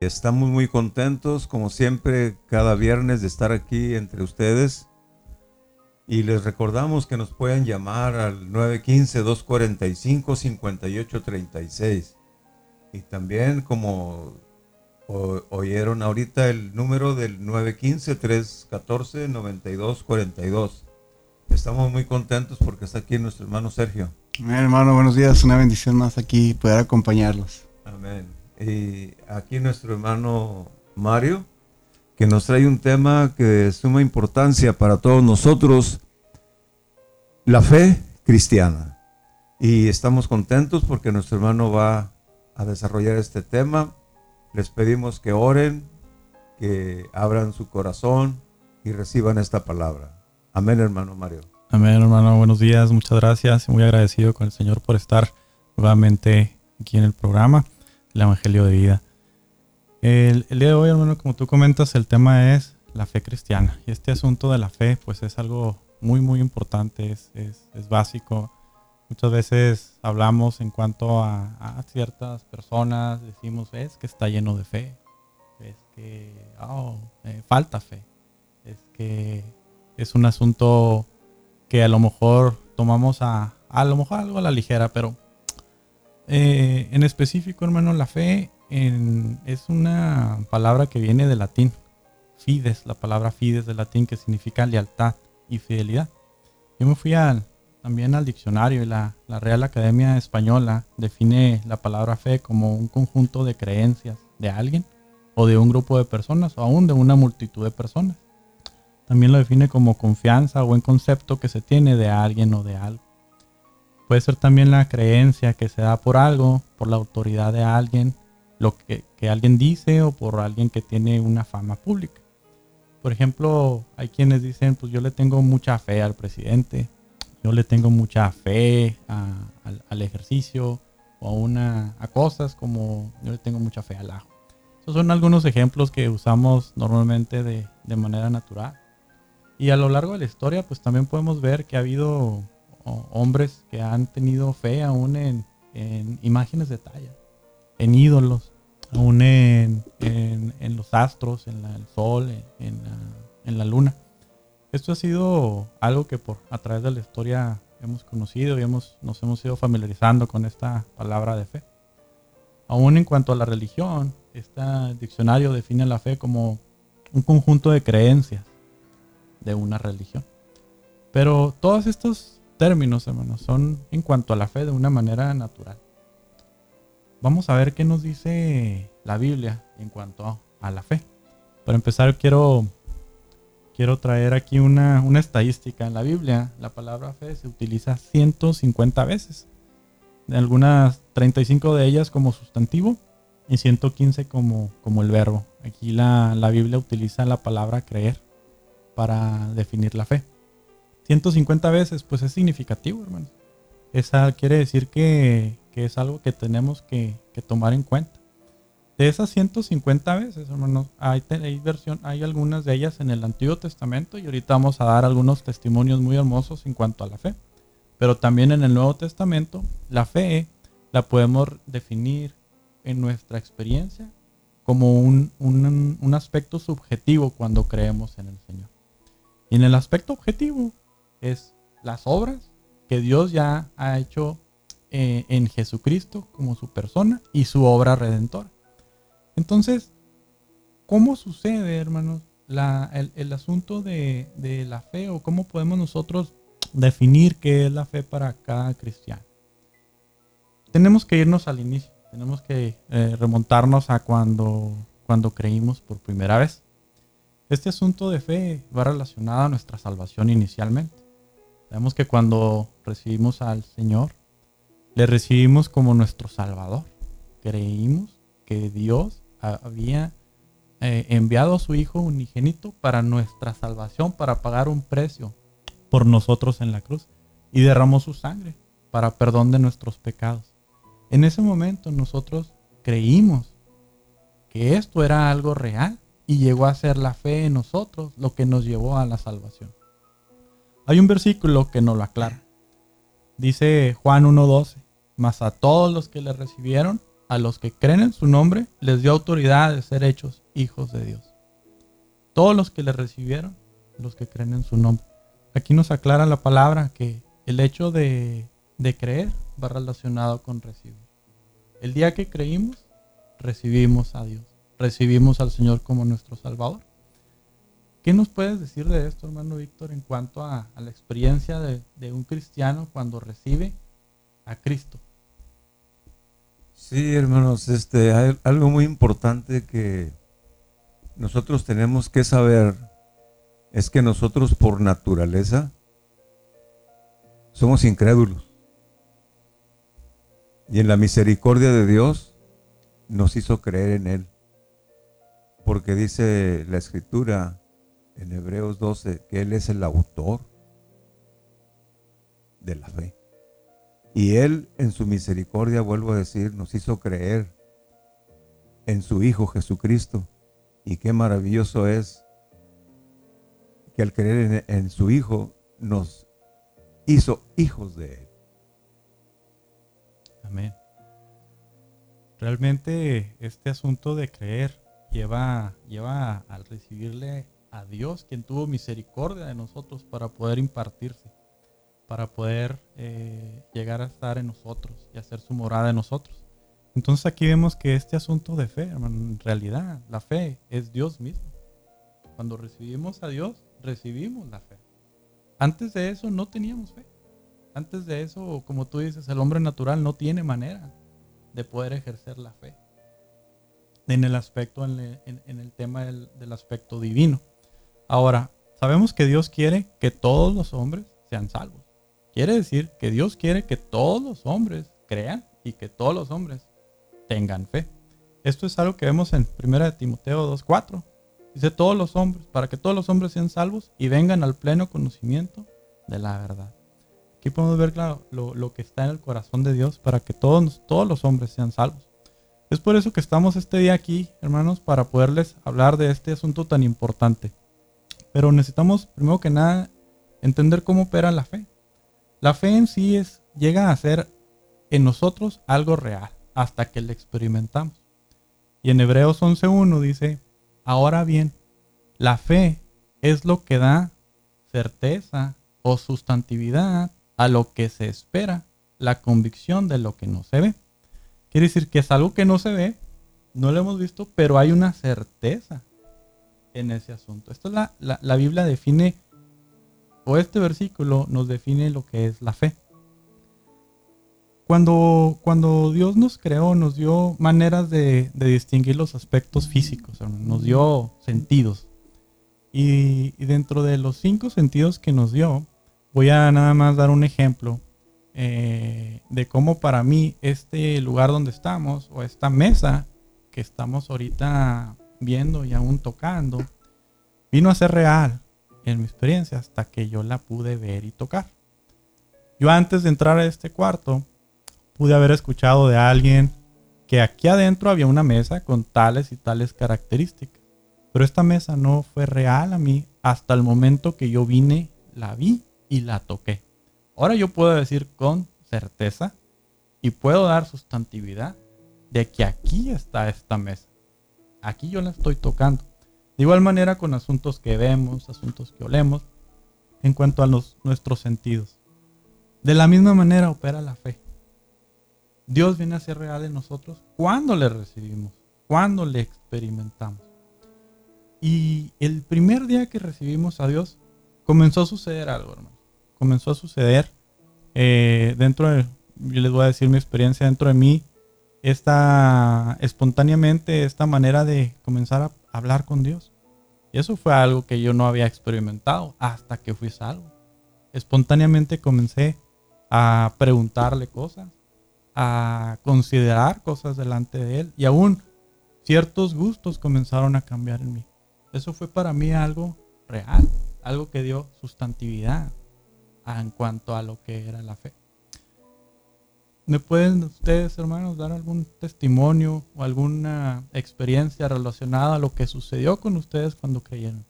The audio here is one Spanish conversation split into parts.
Estamos muy contentos, como siempre, cada viernes de estar aquí entre ustedes. Y les recordamos que nos pueden llamar al 915-245-5836. Y también, como oyeron ahorita, el número del 915-314-9242. Estamos muy contentos porque está aquí nuestro hermano Sergio. Amén, hermano, buenos días. Una bendición más aquí poder acompañarlos. Amén y aquí nuestro hermano Mario, que nos trae un tema que de suma importancia para todos nosotros, la fe cristiana. Y estamos contentos porque nuestro hermano va a desarrollar este tema. Les pedimos que oren, que abran su corazón y reciban esta palabra. Amén, hermano Mario. Amén, hermano. Buenos días. Muchas gracias. Muy agradecido con el Señor por estar nuevamente aquí en el programa el Evangelio de vida. El, día de hoy, hermano, como tú comentas, el tema es la fe cristiana. Y este asunto de la fe, pues es algo muy, muy importante, es, es, básico. Muchas veces hablamos en cuanto a, ciertas personas, decimos, es que está lleno de fe, es que oh, falta fe, es que es un asunto que a lo mejor tomamos a, a lo mejor algo a la ligera, pero eh, en específico, hermano, la fe es una palabra que viene del latín. Fides, la palabra fides del latín que significa lealtad y fidelidad. Yo me fui también al diccionario y la, la Real Academia Española define la palabra fe como un conjunto de creencias de alguien o de un grupo de personas o aún de una multitud de personas. También lo define como confianza o buen concepto que se tiene de alguien o de algo. Puede ser también la creencia que se da por algo, por la autoridad de alguien, lo que, alguien dice o por alguien que tiene una fama pública. Por ejemplo, hay quienes dicen, pues yo le tengo mucha fe al presidente, yo le tengo mucha fe al, ejercicio o a, una, a cosas como yo le tengo mucha fe al ajo. Esos son algunos ejemplos que usamos normalmente de, de manera natural. Y a lo largo de la historia, pues también podemos ver que ha habido hombres que han tenido fe aún en, imágenes de talla, en ídolos, aún en, los astros, en el sol, en, la, luna. Esto ha sido algo que por a través de la historia hemos conocido y hemos, nos hemos ido familiarizando con esta palabra de fe. Aún en cuanto a la religión, este diccionario define la fe como un conjunto de creencias de una religión. Pero todos estos términos, hermanos, son en cuanto a la fe de una manera natural. Vamos a ver qué nos dice la Biblia en cuanto a la fe. Para empezar, quiero, quiero traer aquí una, una estadística. En la Biblia, la palabra fe se utiliza 150 veces. Algunas 35 de ellas como sustantivo y 115 como, como el verbo. Aquí la, la Biblia utiliza la palabra creer para definir la fe. 150 veces, pues es significativo, hermano. Esa quiere decir que, es algo que tenemos que, tomar en cuenta. De esas 150 veces, hermano, hay, hay, hay algunas de ellas en el Antiguo Testamento y ahorita vamos a dar algunos testimonios muy hermosos en cuanto a la fe. Pero también en el Nuevo Testamento, la fe la podemos definir en nuestra experiencia como un, un aspecto subjetivo cuando creemos en el Señor. Y en el aspecto objetivo, es las obras que Dios ya ha hecho eh, en Jesucristo como su persona y su obra redentora. Entonces, ¿cómo sucede, hermanos, el, asunto de, la fe o cómo podemos nosotros definir qué es la fe para cada cristiano? Tenemos que irnos al inicio, tenemos que eh, remontarnos a cuando, cuando creímos por primera vez. Este asunto de fe va relacionado a nuestra salvación inicialmente. Sabemos que cuando recibimos al Señor, le recibimos como nuestro Salvador. Creímos que Dios había eh, enviado a su Hijo unigénito para nuestra salvación, para pagar un precio por nosotros en la cruz y derramó su sangre para perdón de nuestros pecados. En ese momento nosotros creímos que esto era algo real y llegó a ser la fe en nosotros lo que nos llevó a la salvación. Hay un versículo que nos lo aclara. Dice Juan 1.12, mas a todos los que le recibieron, a los que creen en su nombre, les dio autoridad de ser hechos hijos de Dios. Todos los que le recibieron, los que creen en su nombre. Aquí nos aclara la palabra que el hecho de, de creer va relacionado con recibir. El día que creímos, recibimos a Dios, recibimos al Señor como nuestro Salvador. ¿Qué nos puedes decir de esto, hermano Víctor, en cuanto a, la experiencia de, un cristiano cuando recibe a Cristo? Sí, hermanos, este, algo muy importante que nosotros tenemos que saber es que nosotros por naturaleza somos incrédulos. Y en la misericordia de Dios nos hizo creer en Él. Porque dice la escritura, en Hebreos 12 que Él es el autor de la fe. Y Él en su misericordia, vuelvo a decir, nos hizo creer en su Hijo Jesucristo. Y qué maravilloso es que al creer en, su Hijo nos hizo hijos de Él. Amén. Realmente este asunto de creer lleva, lleva al recibirle a Dios, quien tuvo misericordia de nosotros para poder impartirse, para poder eh, llegar a estar en nosotros y hacer su morada en nosotros. Entonces aquí vemos que este asunto de fe, en realidad, la fe es Dios mismo. Cuando recibimos a Dios, recibimos la fe. Antes de eso no teníamos fe. Antes de eso, como tú dices, el hombre natural no tiene manera de poder ejercer la fe en el aspecto, en, el tema del aspecto divino. Ahora, sabemos que Dios quiere que todos los hombres sean salvos. Quiere decir que Dios quiere que todos los hombres crean y que todos los hombres tengan fe. Esto es algo que vemos en 1 Timoteo 2.4. Dice todos los hombres, para que todos los hombres sean salvos y vengan al pleno conocimiento de la verdad. Aquí podemos ver claro lo, lo, que está en el corazón de Dios para que todos, todos los hombres sean salvos. Es por eso que estamos este día aquí, hermanos, para poderles hablar de este asunto tan importante. Pero necesitamos, primero que nada, entender cómo opera la fe. La fe en sí es, llega a ser en nosotros algo real hasta que la experimentamos. Y en Hebreos 11.1 dice, ahora bien, la fe es lo que da certeza o sustantividad a lo que se espera, la convicción de lo que no se ve. Quiere decir que es algo que no se ve, no lo hemos visto, pero hay una certeza en ese asunto. Esto la, la, Biblia define, o este versículo nos define lo que es la fe. Cuando, cuando Dios nos creó, nos dio maneras de, distinguir los aspectos físicos, nos dio sentidos. Y, dentro de los cinco sentidos que nos dio, voy a nada más dar un ejemplo eh, de cómo para mí este lugar donde estamos, o esta mesa que estamos ahorita viendo y aún tocando, vino a ser real en mi experiencia hasta que yo la pude ver y tocar. Yo antes de entrar a este cuarto pude haber escuchado de alguien que aquí adentro había una mesa con tales y tales características. Pero esta mesa no fue real a mí hasta el momento que yo vine, la vi y la toqué. Ahora yo puedo decir con certeza y puedo dar sustantividad de que aquí está esta mesa. Aquí yo la estoy tocando. De igual manera con asuntos que vemos, asuntos que olemos, en cuanto a los, nuestros sentidos. De la misma manera opera la fe. Dios viene a ser real en nosotros cuando le recibimos, cuando le experimentamos. Y el primer día que recibimos a Dios, comenzó a suceder algo, hermano. Comenzó a suceder eh, dentro de, yo les voy a decir mi experiencia dentro de mí, esta espontáneamente esta manera de comenzar a hablar con Dios. Y eso fue algo que yo no había experimentado hasta que fui salvo. Espontáneamente comencé a preguntarle cosas, a considerar cosas delante de Él y aún ciertos gustos comenzaron a cambiar en mí. Eso fue para mí algo real, algo que dio sustantividad en cuanto a lo que era la fe. ¿Me pueden ustedes, hermanos, dar algún testimonio o alguna experiencia relacionada a lo que sucedió con ustedes cuando creyeron?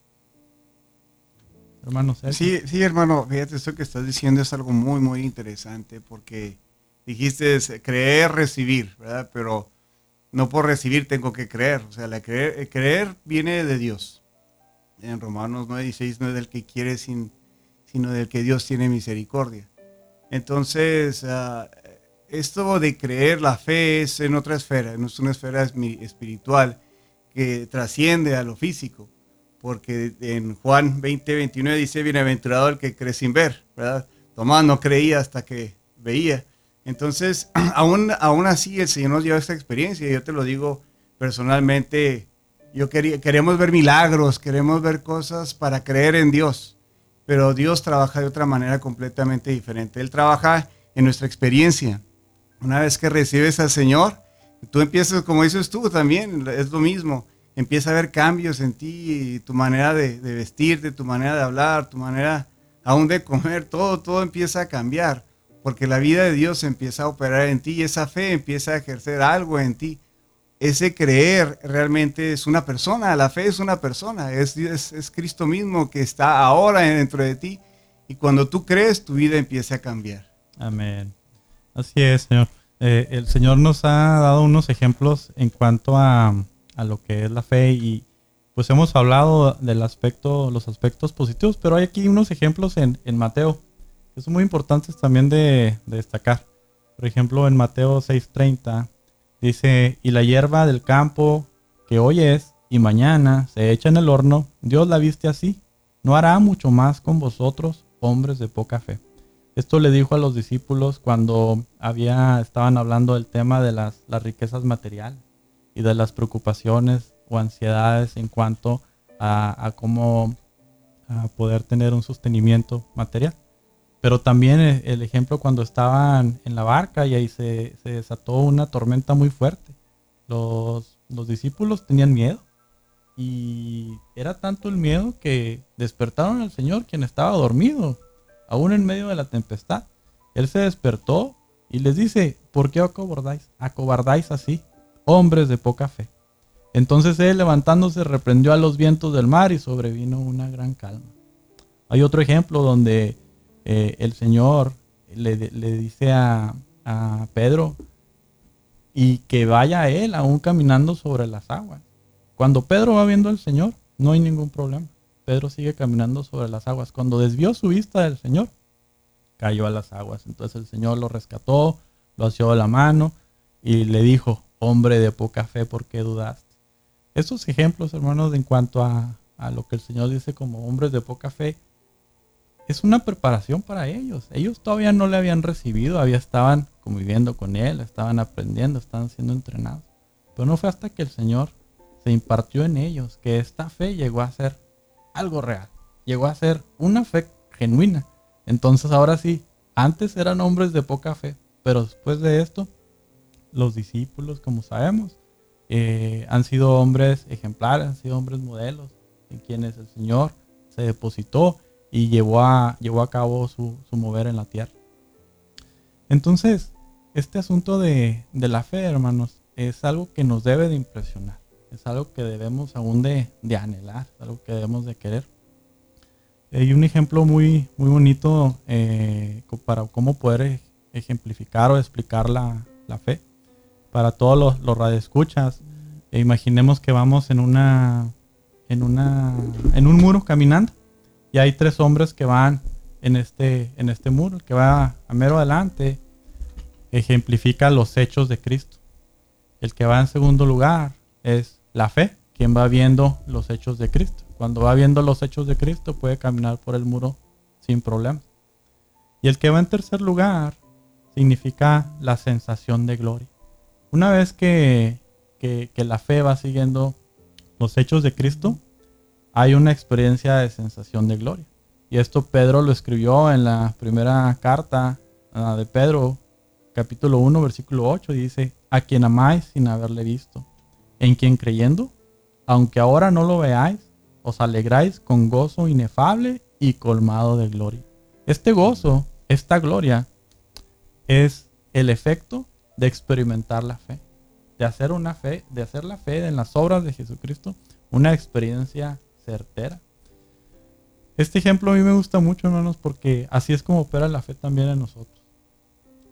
Hermano Sí, sí, hermano, fíjate, esto que estás diciendo es algo muy, muy interesante porque dijiste creer, recibir, ¿verdad? Pero no por recibir tengo que creer. O sea, la creer, creer viene de Dios. En Romanos 9:16 no es del que quiere, sin, sino del que Dios tiene misericordia. Entonces, uh, esto de creer, la fe es en otra esfera, es una esfera espiritual que trasciende a lo físico porque en Juan 20, 29 dice, bienaventurado el que cree sin ver, ¿verdad? Tomás no creía hasta que veía. Entonces, aún, aún así el Señor nos lleva esta experiencia, yo te lo digo personalmente, yo quería, queremos ver milagros, queremos ver cosas para creer en Dios, pero Dios trabaja de otra manera completamente diferente. Él trabaja en nuestra experiencia. Una vez que recibes al Señor, tú empiezas, como dices tú también, es lo mismo empieza a haber cambios en ti, tu manera de, vestirte, tu manera de hablar, tu manera aún de comer, todo, todo empieza a cambiar, porque la vida de Dios empieza a operar en ti y esa fe empieza a ejercer algo en ti. Ese creer realmente es una persona, la fe es una persona, es, es, Cristo mismo que está ahora dentro de ti y cuando tú crees tu vida empieza a cambiar. Amén. Así es, Señor. Eh, el Señor nos ha dado unos ejemplos en cuanto a, a lo que es la fe y pues hemos hablado del aspecto, los aspectos positivos, pero hay aquí unos ejemplos en, Mateo que son muy importantes también de, destacar. Por ejemplo, en Mateo 6:30 dice, y la hierba del campo que hoy es y mañana se echa en el horno, Dios la viste así, no hará mucho más con vosotros, hombres de poca fe. Esto le dijo a los discípulos cuando había, estaban hablando del tema de las, riquezas materiales y de las preocupaciones o ansiedades en cuanto a, cómo poder tener un sostenimiento material. Pero también el ejemplo cuando estaban en la barca y ahí se, desató una tormenta muy fuerte. Los discípulos tenían miedo y era tanto el miedo que despertaron al Señor quien estaba dormido, aún en medio de la tempestad. Él se despertó y les dice, ¿por qué acobardáis? Acobardáis así hombres de poca fe. Entonces él levantándose reprendió a los vientos del mar y sobrevino una gran calma. Hay otro ejemplo donde eh, el Señor le, dice a, a, Pedro y que vaya él aún caminando sobre las aguas. Cuando Pedro va viendo al Señor, no hay ningún problema. Pedro sigue caminando sobre las aguas. Cuando desvió su vista del Señor, cayó a las aguas. Entonces el Señor lo rescató, lo asió de la mano y le dijo, hombre de poca fe, ¿por qué dudaste? Estos ejemplos, hermanos, en cuanto a, lo que el Señor dice como hombres de poca fe, es una preparación para ellos. Ellos todavía no le habían recibido, había estaban conviviendo con Él, estaban aprendiendo, estaban siendo entrenados. Pero no fue hasta que el Señor se impartió en ellos que esta fe llegó a ser algo real, llegó a ser una fe genuina. Entonces ahora sí, antes eran hombres de poca fe, pero después de esto los discípulos, como sabemos, eh, han sido hombres ejemplares, han sido hombres modelos, en quienes el Señor se depositó y llevó a, llevó a cabo su, mover en la tierra. Entonces, este asunto de, la fe, hermanos, es algo que nos debe de impresionar, es algo que debemos aún de, anhelar, es algo que debemos de querer. Hay un ejemplo muy, muy bonito eh, para cómo poder ejemplificar o explicar la, la fe para todos los, los radioescuchas. E imaginemos que vamos en una, en una, en un muro caminando y hay tres hombres que van en este, en este muro. El que va a mero adelante ejemplifica los hechos de Cristo. El que va en segundo lugar es la fe, quien va viendo los hechos de Cristo. Cuando va viendo los hechos de Cristo puede caminar por el muro sin problemas. Y el que va en tercer lugar significa la sensación de gloria. Una vez que, la fe va siguiendo los hechos de Cristo, hay una experiencia de sensación de gloria. Y esto Pedro lo escribió en la primera carta de Pedro, capítulo 1, versículo 8, dice, a quien amáis sin haberle visto, en quien creyendo, aunque ahora no lo veáis, os alegráis con gozo inefable y colmado de gloria. Este gozo, esta gloria, es el efecto de experimentar la fe, de hacer una fe, de hacer la fe en las obras de Jesucristo una experiencia certera. Este ejemplo a mí me gusta mucho, hermanos, porque así es como opera la fe también en nosotros.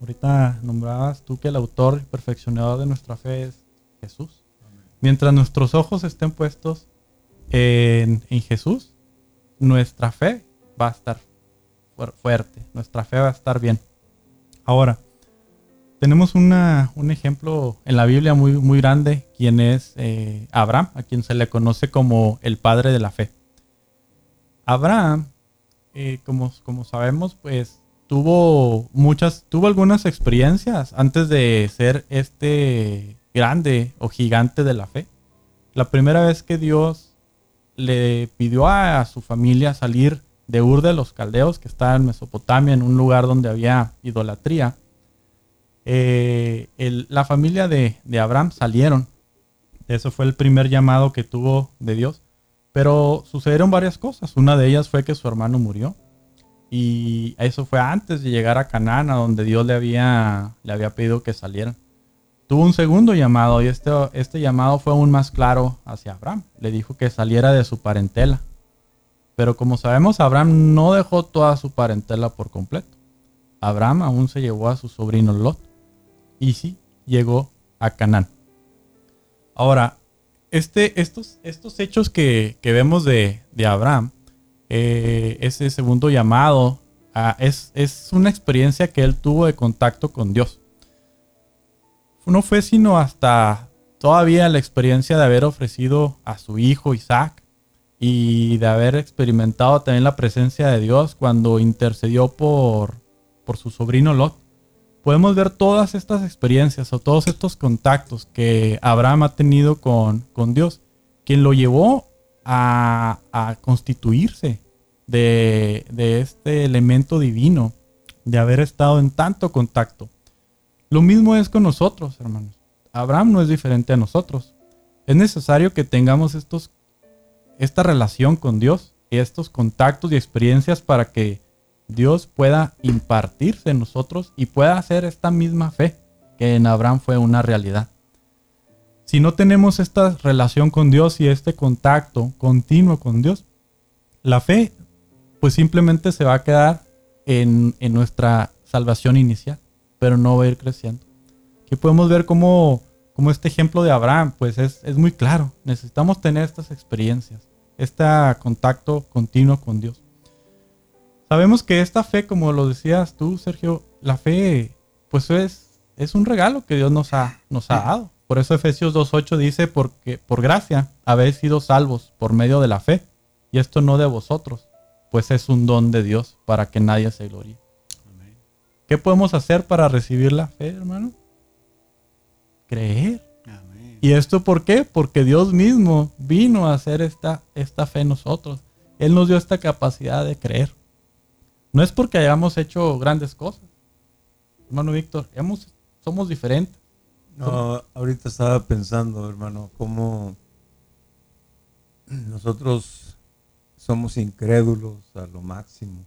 Ahorita nombrabas tú que el autor y perfeccionador de nuestra fe es Jesús. Mientras nuestros ojos estén puestos en, Jesús, nuestra fe va a estar fuerte, nuestra fe va a estar bien. Ahora, tenemos un ejemplo en la Biblia muy, muy grande, quien es eh, Abraham, a quien se le conoce como el padre de la fe. Abraham, eh, como, como sabemos, pues tuvo muchas, tuvo algunas experiencias antes de ser este grande o gigante de la fe. La primera vez que Dios le pidió a, su familia salir de Ur de los Caldeos, que está en Mesopotamia, en un lugar donde había idolatría, eh, la familia de, de, Abraham salieron. Eso fue el primer llamado que tuvo de Dios. Pero sucedieron varias cosas. Una de ellas fue que su hermano murió. Y eso fue antes de llegar a Canaán, a donde Dios le había, le había pedido que salieran. Tuvo un segundo llamado y este, este llamado fue aún más claro hacia Abraham. Le dijo que saliera de su parentela. Pero como sabemos, Abraham no dejó toda su parentela por completo. Abraham aún se llevó a su sobrino Lot. Y sí, llegó a Canaán. Ahora, este, estos, estos hechos que, vemos de, Abraham, eh, ese segundo llamado, ah, es, es una experiencia que él tuvo de contacto con Dios no fue sino hasta todavía la experiencia de haber ofrecido a su hijo Isaac y de haber experimentado también la presencia de Dios cuando intercedió por, por su sobrino Lot. Podemos ver todas estas experiencias o todos estos contactos que Abraham ha tenido con, con Dios, quien lo llevó a, a constituirse de, de este elemento divino, de haber estado en tanto contacto. Lo mismo es con nosotros, hermanos. Abraham no es diferente a nosotros. Es necesario que tengamos esta relación con Dios estos contactos y experiencias para que Dios pueda impartirse en nosotros y pueda hacer esta misma fe que en Abraham fue una realidad. Si no tenemos esta relación con Dios y este contacto continuo con Dios, la fe pues simplemente se va a quedar en nuestra salvación inicial pero no va a ir creciendo. Aquí podemos ver cómo, este ejemplo de Abraham, pues es, es muy claro. Necesitamos tener estas experiencias, este contacto continuo con Dios. Sabemos que esta fe, como lo decías tú, Sergio, la fe, pues es, es un regalo que Dios nos ha, nos ha dado. Por eso Efesios 2.8 dice, porque por gracia habéis sido salvos por medio de la fe, y esto no de vosotros, pues es un don de Dios para que nadie se gloríe. ¿Qué podemos hacer para recibir la fe, hermano? Creer. ¿Y esto por qué? Porque Dios mismo vino a hacer esta, esta fe en nosotros. Él nos dio esta capacidad de creer. No es porque hayamos hecho grandes cosas. Hermano Víctor, hemos, somos diferentes. No, ahorita estaba pensando, hermano, cómo nosotros somos incrédulos a lo máximo.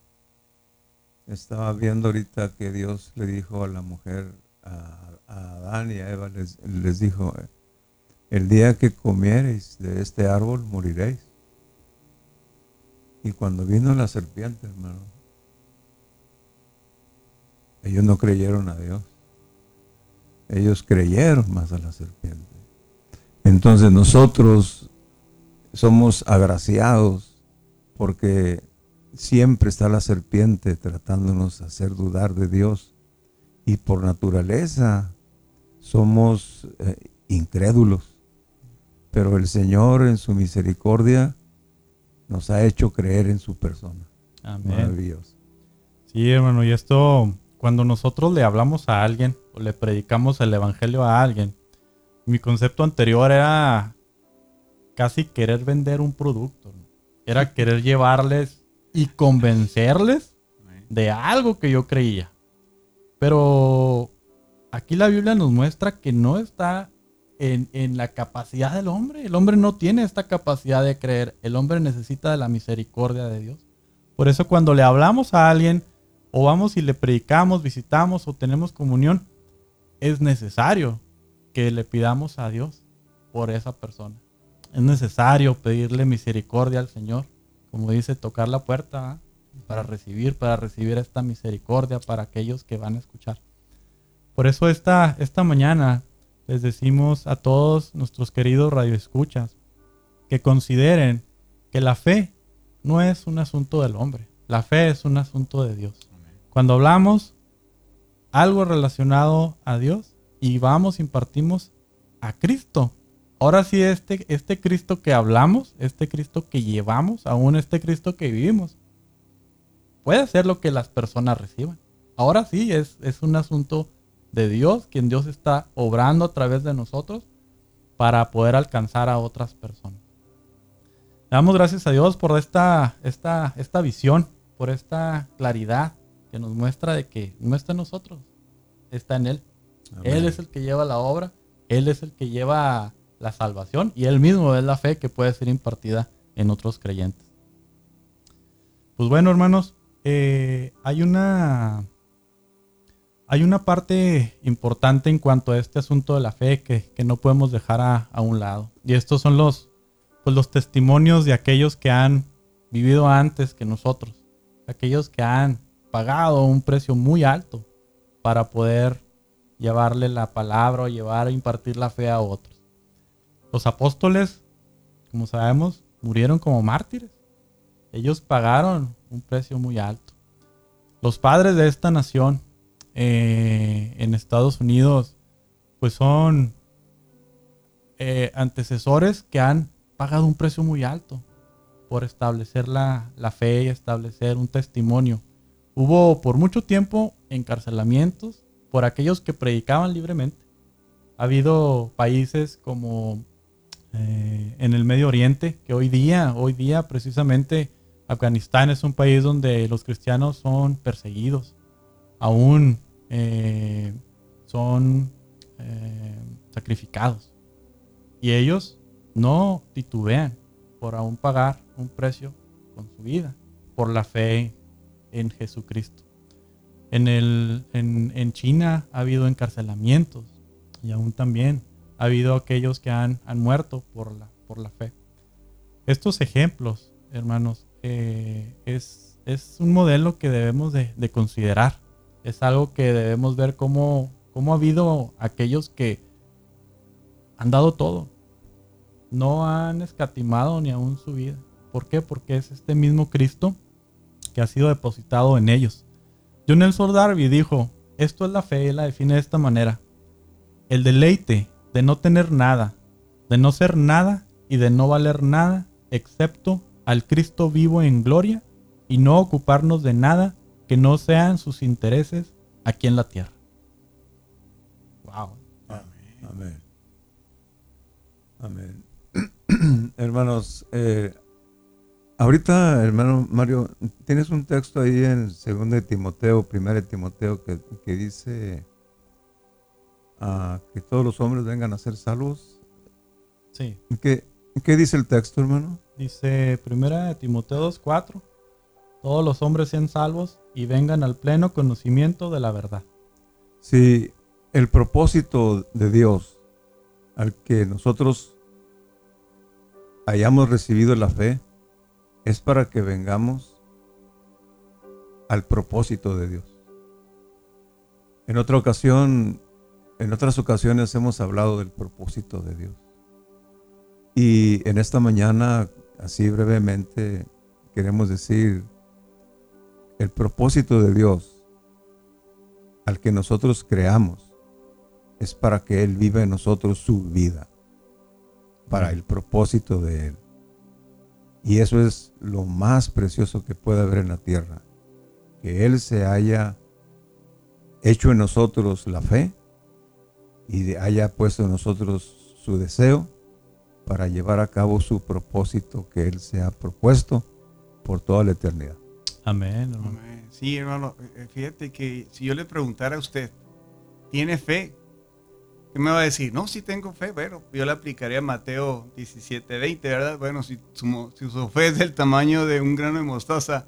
Estaba viendo ahorita que Dios le dijo a la mujer, a, Adán y a Eva, les, les dijo, el día que comiereis de este árbol moriréis. Y cuando vino la serpiente, hermano, ellos no creyeron a Dios. Ellos creyeron más a la serpiente. Entonces nosotros somos agraciados porque siempre está la serpiente tratándonos de hacer dudar de Dios. Y por naturaleza somos eh, incrédulos. Pero el Señor en su misericordia nos ha hecho creer en su persona. Amén. Sí, hermano, y esto, cuando nosotros le hablamos a alguien o le predicamos el Evangelio a alguien, mi concepto anterior era casi querer vender un producto. Era querer llevarles y convencerles de algo que yo creía. Pero aquí la Biblia nos muestra que no está en, en, la capacidad del hombre. El hombre no tiene esta capacidad de creer. El hombre necesita de la misericordia de Dios. Por eso cuando le hablamos a alguien, o vamos y le predicamos, visitamos o tenemos comunión, es necesario que le pidamos a Dios por esa persona. Es necesario pedirle misericordia al Señor, como dice, tocar la puerta para recibir, para recibir esta misericordia para aquellos que van a escuchar. Por eso esta, esta mañana les decimos a todos nuestros queridos radioescuchas que consideren que la fe no es un asunto del hombre, la fe es un asunto de Dios. Cuando hablamos algo relacionado a Dios y vamos, impartimos a Cristo. Ahora sí, este, este Cristo que hablamos, este Cristo que llevamos, aún este Cristo que vivimos, puede ser lo que las personas reciban. Ahora sí, es, es un asunto de Dios, quien Dios está obrando a través de nosotros para poder alcanzar a otras personas. Le damos gracias a Dios por esta, esta, esta visión, por esta claridad que nos muestra de que no está en nosotros, está en Él. Él es el que lleva la obra, Él es el que lleva la salvación y Él mismo es la fe que puede ser impartida en otros creyentes. Pues bueno, hermanos, eh, hay una hay una parte importante en cuanto a este asunto de la fe que, no podemos dejar a, a, un lado. Y estos son los, pues los testimonios de aquellos que han vivido antes que nosotros. Aquellos que han pagado un precio muy alto para poder llevarle la palabra o llevar a impartir la fe a otros. Los apóstoles, como sabemos, murieron como mártires. Ellos pagaron un precio muy alto. Los padres de esta nación eh, en Estados Unidos, pues son eh, antecesores que han pagado un precio muy alto por establecer la, la fe y establecer un testimonio Hubo por mucho tiempo encarcelamientos por aquellos que predicaban libremente. Ha habido países como eh, en el Medio Oriente, que hoy día, hoy día precisamente Afganistán es un país donde los cristianos son perseguidos, aún eh, son eh, sacrificados. Y ellos no titubean por aún pagar un precio con su vida por la fe en Jesucristo. En, el, en, China ha habido encarcelamientos y aún también ha habido aquellos que han, han muerto por la, por la fe. Estos ejemplos, hermanos, eh, es, es, un modelo que debemos de, considerar. Es algo que debemos ver cómo, cómo ha habido aquellos que han dado todo. No han escatimado ni aún su vida. ¿Por qué? Porque es este mismo Cristo que ha sido depositado en ellos. John Nelson Darby dijo, esto es la fe, y la define de esta manera. El deleite de no tener nada, de no ser nada y de no valer nada, excepto al Cristo vivo en gloria y no ocuparnos de nada que no sean sus intereses aquí en la tierra. Wow. Amén. Amén. Hermanos, eh, Ahorita, hermano Mario, tienes un texto ahí en 2 de Timoteo, 1 de Timoteo, que, que dice ah, que todos los hombres vengan a ser salvos. Sí. ¿Qué, qué dice el texto, hermano? Dice 1 de Timoteo 2.4, todos los hombres sean salvos y vengan al pleno conocimiento de la verdad. Sí, el propósito de Dios al que nosotros hayamos recibido la fe, es para que vengamos al propósito de Dios. En otra ocasión, en otras ocasiones hemos hablado del propósito de Dios. Y en esta mañana, así brevemente, queremos decir, el propósito de Dios al que nosotros creamos es para que Él viva en nosotros su vida, para el propósito de Él. Y eso es lo más precioso que puede haber en la tierra. Que Él se haya hecho en nosotros la fe y haya puesto en nosotros su deseo para llevar a cabo su propósito que Él se ha propuesto por toda la eternidad. Amén. Sí, hermano, eh, fíjate que si yo le preguntara a usted, ¿tiene fe? ¿Qué me va a decir? No, si tengo fe. Bueno, yo le aplicaría a Mateo 17, 20, ¿verdad? Bueno, si su, si su fe es del tamaño de un grano de mostaza,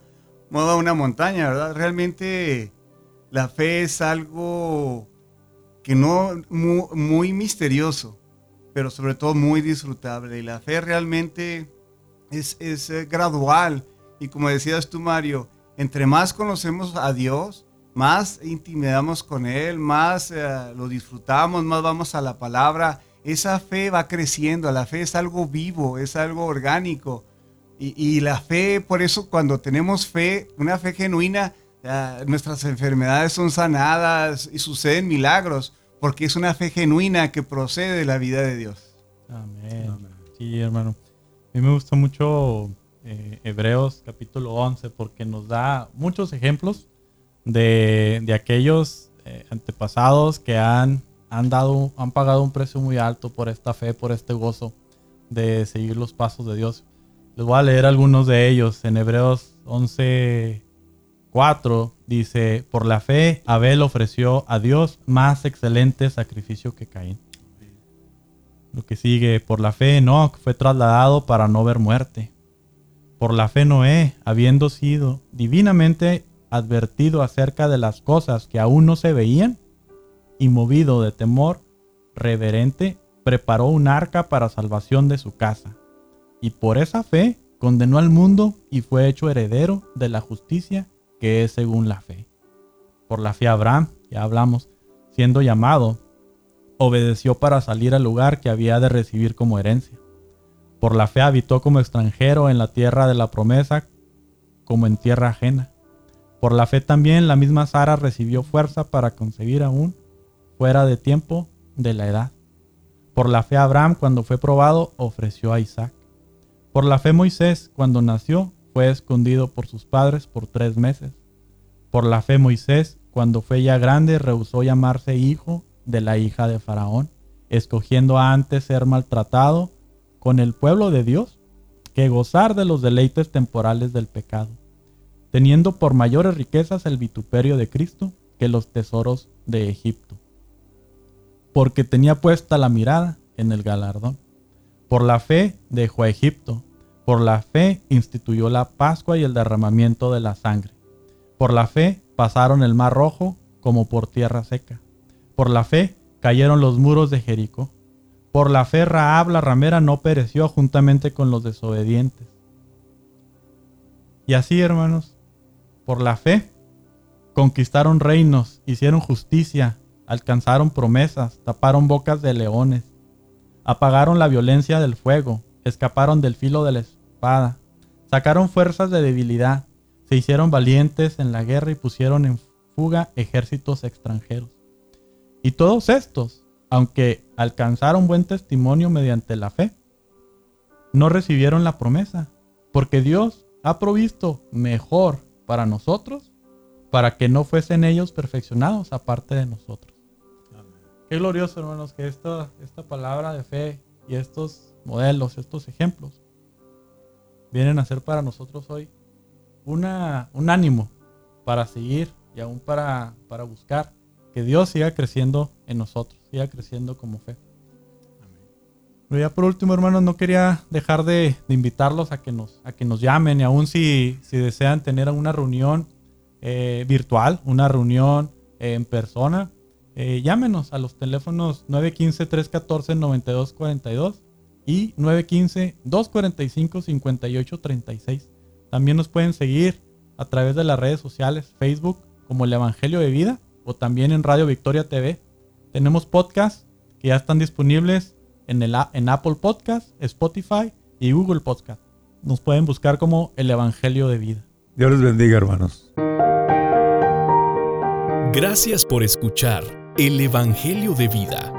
mueva una montaña, ¿verdad? Realmente la fe es algo que no muy, misterioso, pero sobre todo muy disfrutable. Y la fe realmente es, es eh, gradual. Y como decías tú, Mario, entre más conocemos a Dios, más intimidamos con Él, más eh, lo disfrutamos, más vamos a la palabra. Esa fe va creciendo, la fe es algo vivo, es algo orgánico. Y, y la fe, por eso cuando tenemos fe, una fe genuina, nuestras enfermedades son sanadas y suceden milagros, porque es una fe genuina que procede de la vida de Dios. Amén. Sí, hermano. A mí me gusta mucho eh, Hebreos capítulo 11 porque nos da muchos ejemplos de, de aquellos eh, antepasados que han, han, dado, han pagado un precio muy alto por esta fe, por este gozo de seguir los pasos de Dios. Les voy a leer algunos de ellos en Hebreos 11, 4 dice, por la fe Abel ofreció a Dios más excelente sacrificio que Caín. Lo que sigue, por la fe Enoch fue trasladado para no ver muerte. Por la fe Noé, habiendo sido divinamente advertido acerca de las cosas que aún no se veían, y movido de temor reverente, preparó un arca para salvación de su casa. Y por esa fe condenó al mundo y fue hecho heredero de la justicia que es según la fe. Por la fe Abraham, ya hablamos, siendo llamado, obedeció para salir al lugar que había de recibir como herencia. Por la fe habitó como extranjero en la tierra de la promesa, como en tierra ajena. Por la fe también la misma Sara recibió fuerza para concebir aún, fuera de tiempo de la edad. Por la fe Abraham, cuando fue probado, ofreció a Isaac. Por la fe Moisés, cuando nació, fue escondido por sus padres por tres meses. Por la fe Moisés, cuando fue ya grande, rehusó llamarse hijo de la hija de Faraón, escogiendo antes ser maltratado con el pueblo de Dios que gozar de los deleites temporales del pecado, teniendo por mayores riquezas el vituperio de Cristo que los tesoros de Egipto, porque tenía puesta la mirada en el galardón. Por la fe dejó a Egipto, por la fe instituyó la Pascua y el derramamiento de la sangre. Por la fe pasaron el mar rojo como por tierra seca. Por la fe cayeron los muros de Jericó. Por la fe Raab la ramera no pereció juntamente con los desobedientes. Y así, hermanos, por la fe conquistaron reinos, hicieron justicia, alcanzaron promesas, taparon bocas de leones, apagaron la violencia del fuego, escaparon del filo Sacaron fuerzas de debilidad, se hicieron valientes en la guerra y pusieron en fuga ejércitos extranjeros. Y todos estos, aunque alcanzaron buen testimonio mediante la fe, no recibieron la promesa, porque Dios ha provisto mejor para nosotros, para que no fuesen ellos perfeccionados aparte de nosotros. Qué glorioso, hermanos, que esta, esta palabra de fe y estos modelos, estos ejemplos, vienen a ser para nosotros hoy una, un ánimo para seguir y aún para, para buscar que Dios siga creciendo en nosotros, siga creciendo como fe. Pero ya por último, hermanos, no quería dejar de, invitarlos a que, nos, a que nos llamen y aún si, si desean tener una reunión eh, virtual, una reunión eh, en persona, eh, llámenos a los teléfonos 915-314-9242 y 915-245-5836. También nos pueden seguir a través de las redes sociales, Facebook como el Evangelio de Vida o también en Radio Victoria TV. Tenemos podcasts que ya están disponibles en, el, en Apple Podcast, Spotify y Google Podcast. Nos pueden buscar como el Evangelio de Vida. Dios les bendiga, hermanos. Gracias por escuchar el Evangelio de Vida